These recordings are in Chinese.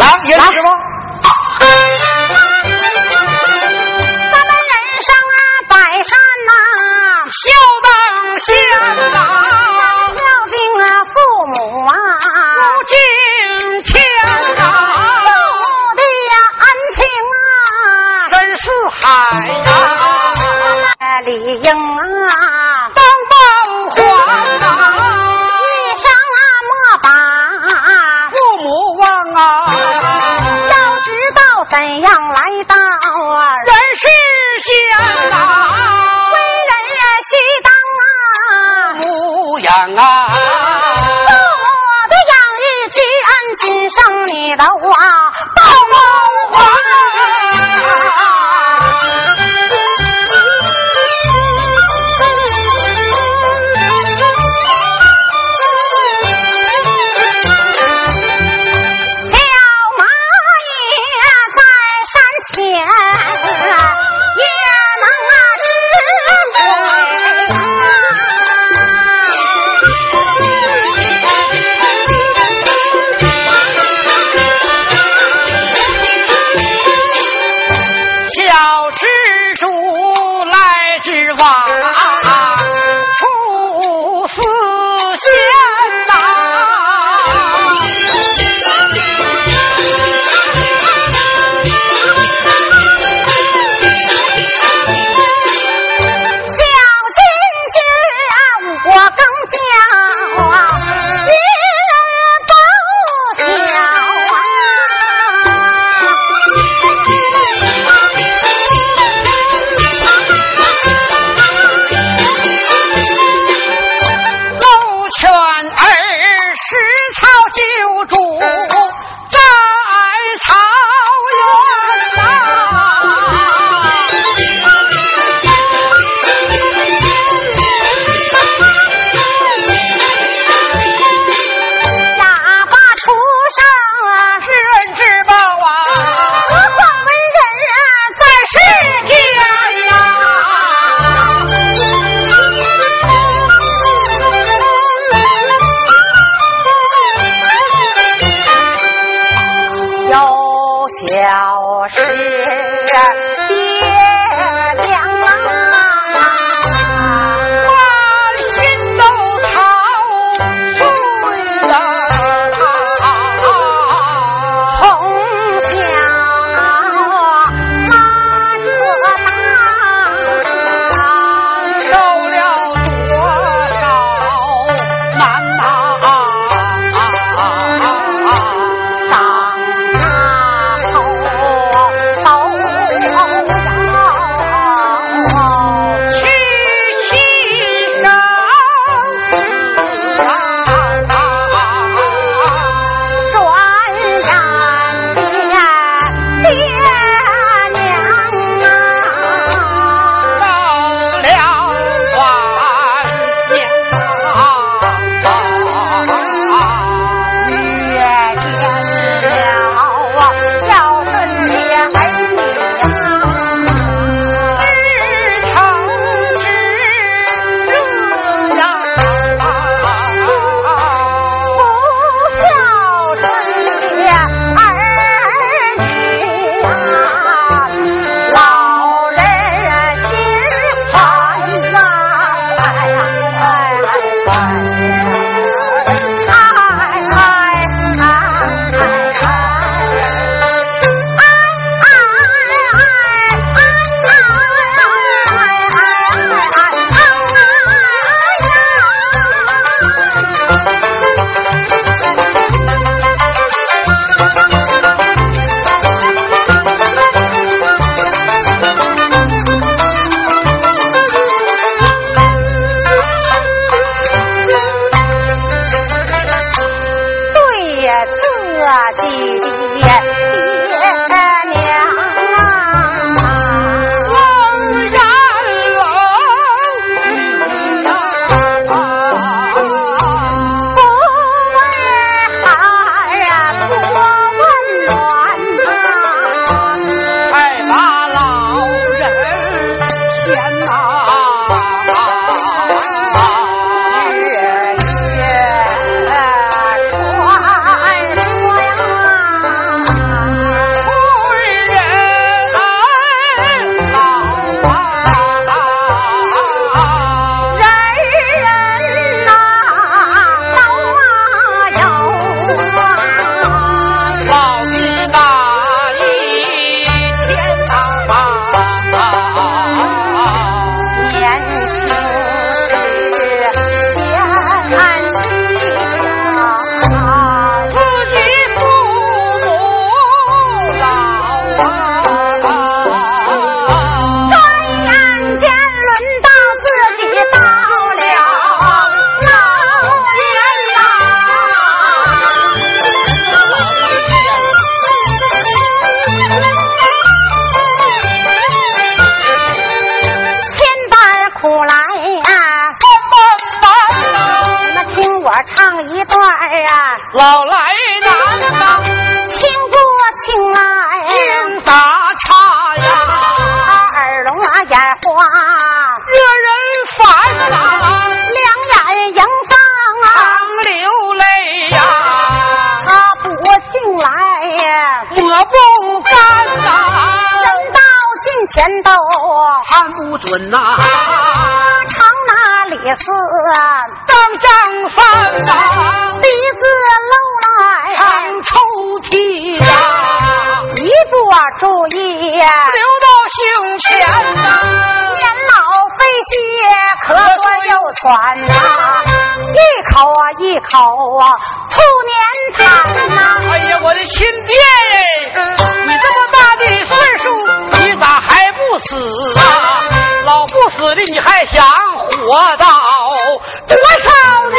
来，你来吃吗？咱们人生啊，百善呐、孝当先呐、注意流到胸前呐。年老肺血咳嗽又喘呐。一口啊一口啊吐粘痰呐。哎呀我的亲爹哎你这么大的岁数你咋还不死啊。老不死的你还想活到？多少年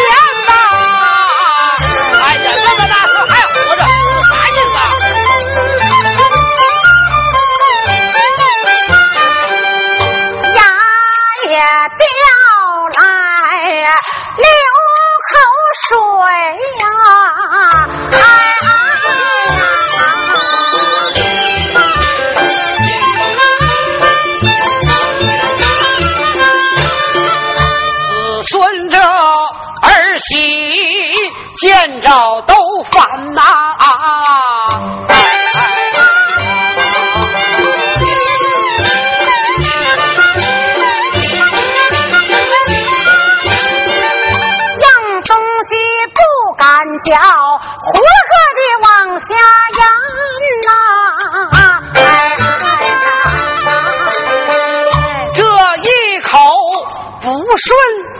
Yeah. 叫呼啦个的往下压呐，这一口不顺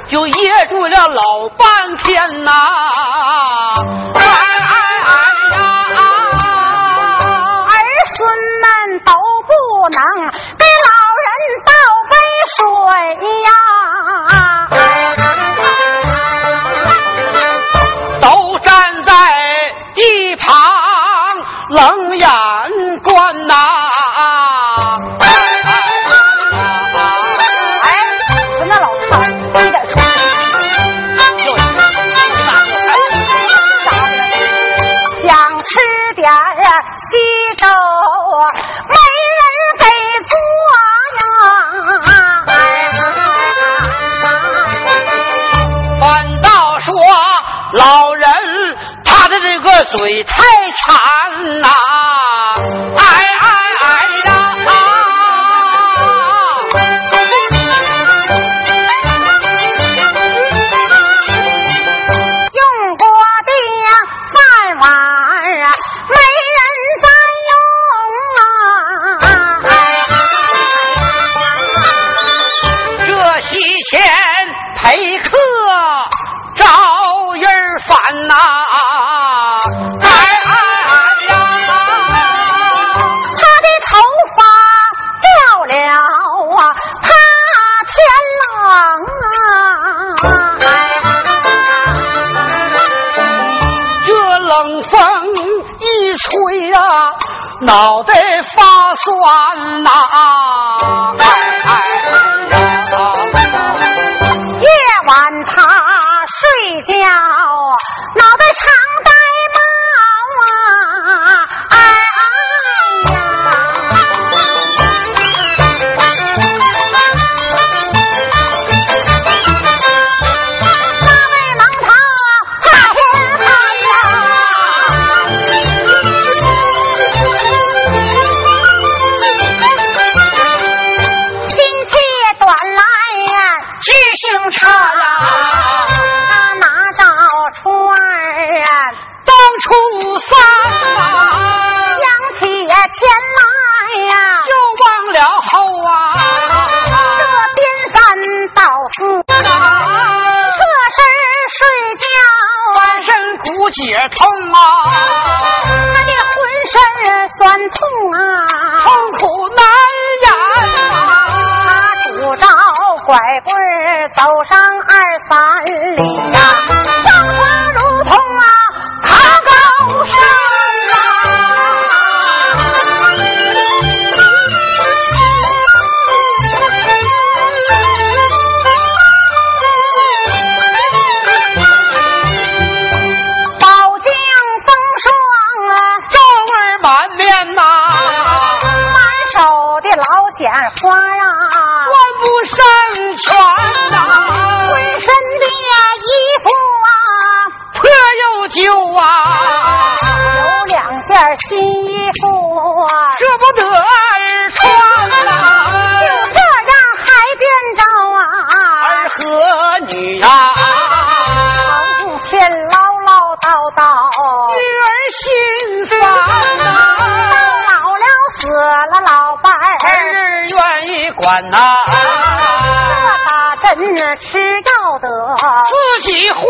就噎住了老半天呐。脑袋发酸呐。唱啦走上二三里呀上床如同啊爬高山呐保驾风霜啊皱纹满面呐。满手的老茧花呀我不伸手管呐。这打针吃药的，自己花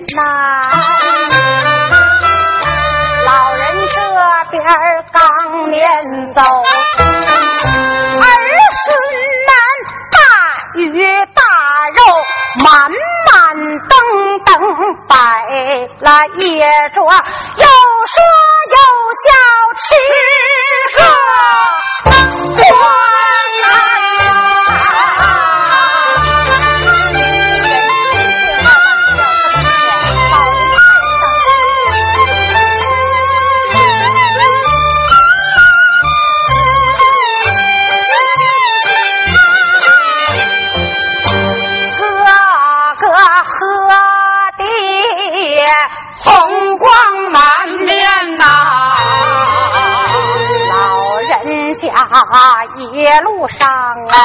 是难。老人这边刚撵走，儿孙们大鱼大肉满满登登摆了一桌，又说又笑。吃一路上啊，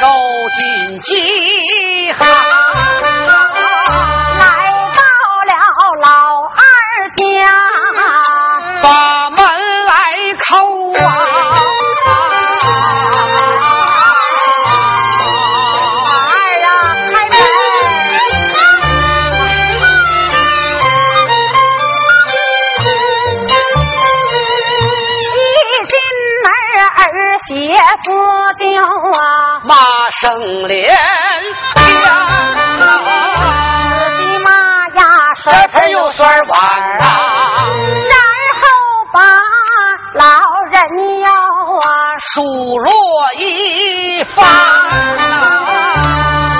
受尽饥寒，放，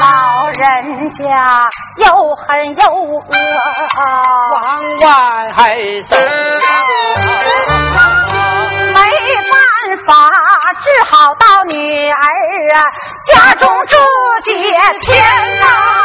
老人家又恨又恶，往外走。没办法只好到女儿家中住几天呐。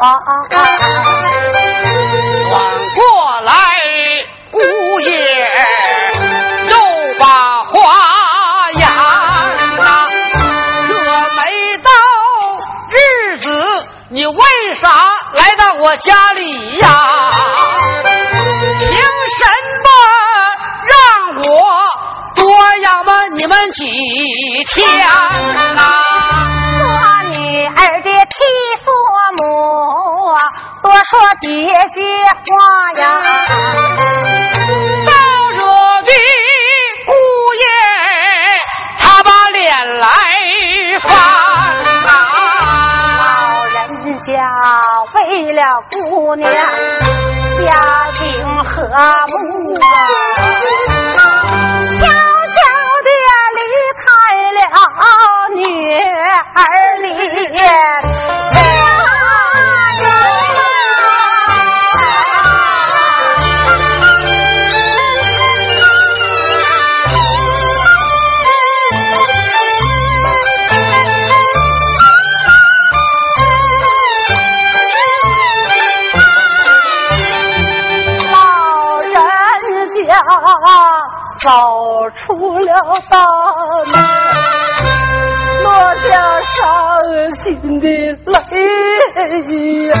啊啊啊！转过来，姑爷又把话呀，这没到日子，你为啥来到我家里呀？凭什么让我多养了你们几天啊？说姐姐话呀。招惹的姑爷，他把脸来翻老人家为了姑娘家庭和睦啊。儿跑出了大门，落下伤心的泪呀。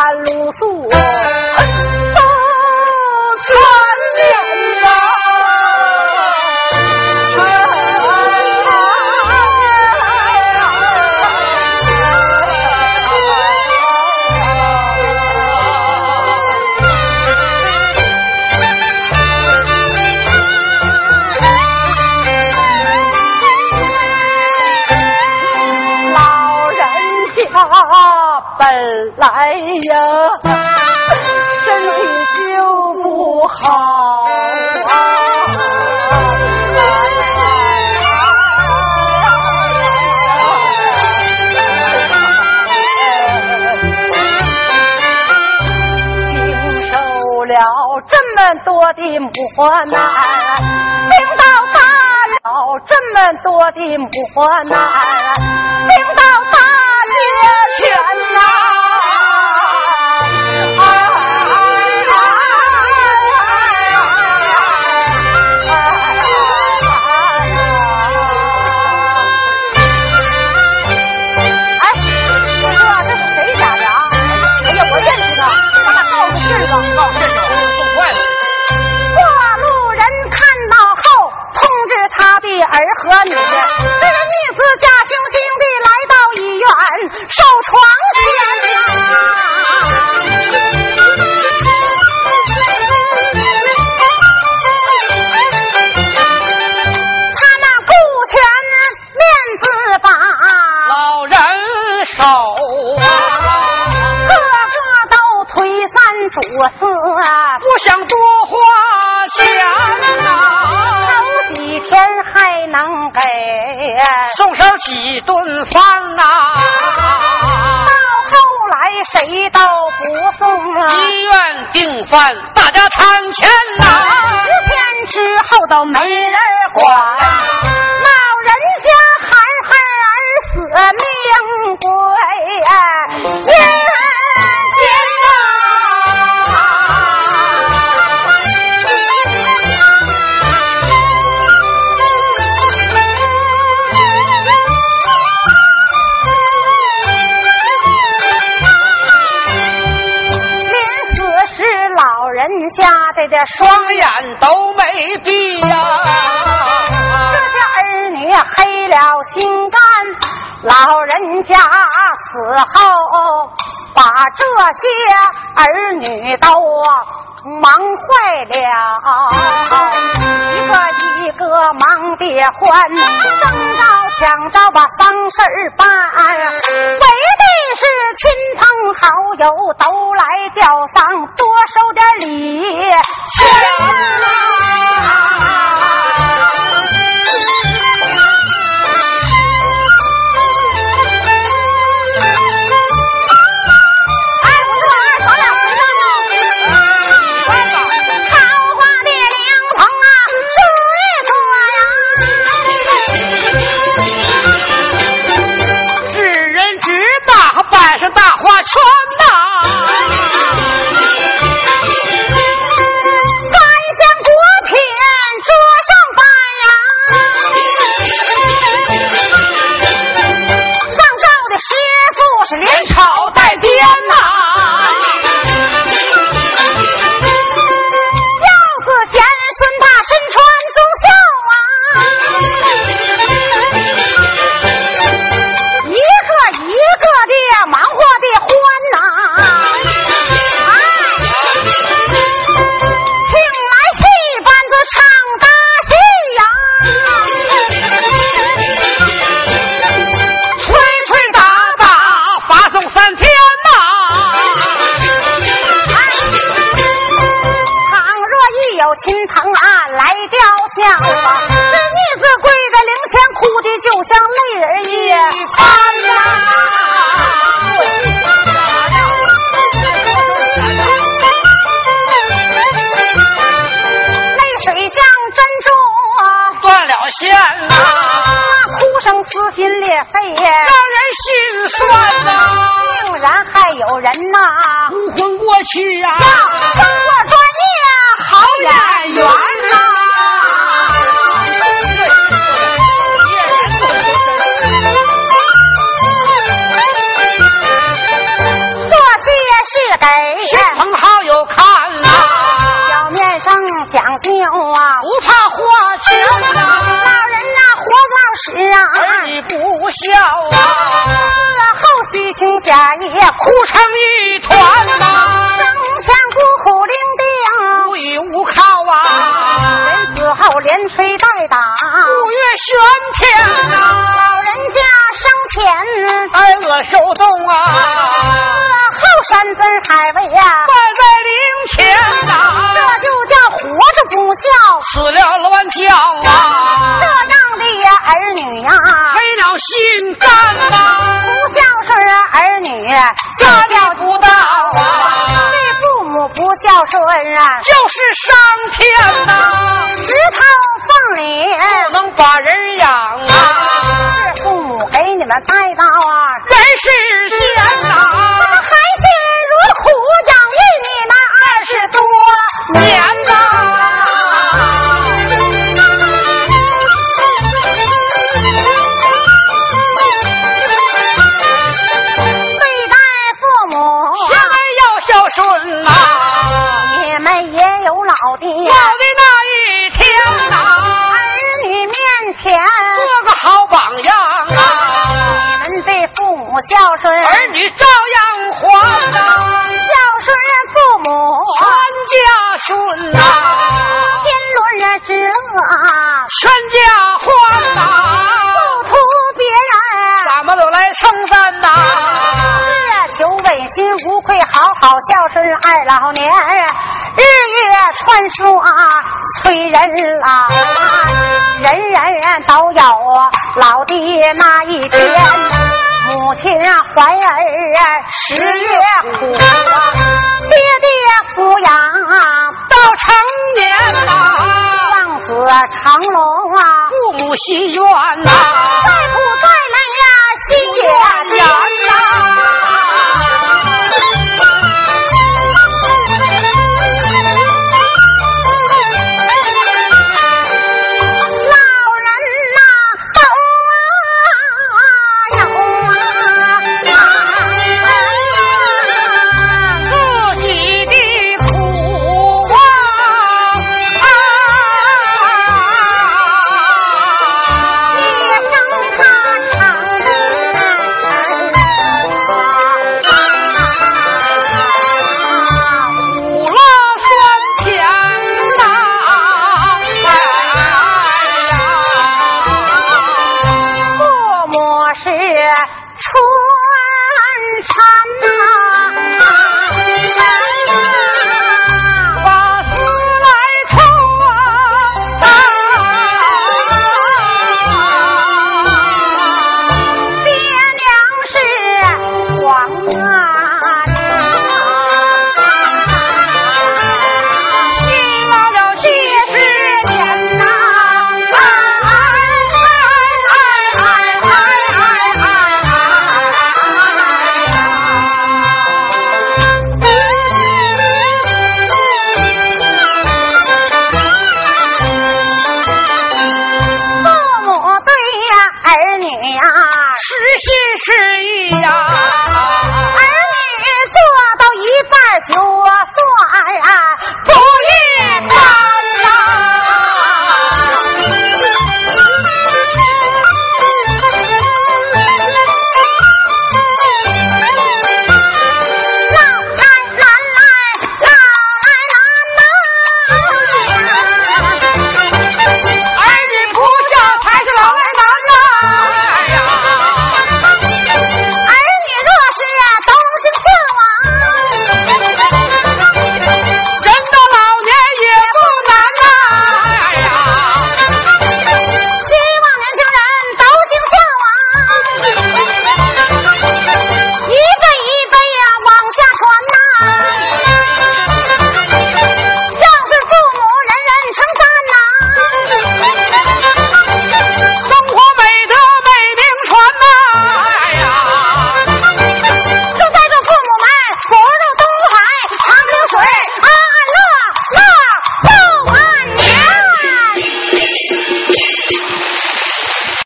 看鲁肃。哎呀，身体就不好。经受了这么多的磨难，领到大了这么多的磨难，领到大爹去。几顿饭饭，大家餐前来。十天之后到门人家的这双眼都没闭呀、这些儿女黑了心肝，老人家死后把这些儿女都忙坏了，一个一个忙得欢，争着想着把丧事儿办，为的是亲朋好友都来吊丧，多收点礼钱啊。连吹带打，五月玄天呐、老人家生前挨饿受冻啊，死后山珍海味呀、拜在灵前呐、这就叫活着不孝。死了乱叫啊。这，样的呀儿女呀，没了心肝呐、不孝顺儿女，家教不到啊，母不孝顺啊，就是上天呐、石头缝里不能把人养啊，是父母给你们带到啊，人是仙呐、顺，儿女照样还呐、孝顺父母，全家顺呐、天伦之乐，全家欢呐、不图别人。咱们都来称赞呐、只求问心无愧，好好孝顺二老年，日月穿梭催人老，人人都有老爹那一天。母亲怀儿啊十月苦爹爹抚养啊到成年啊望子成龙啊父母心愿呐。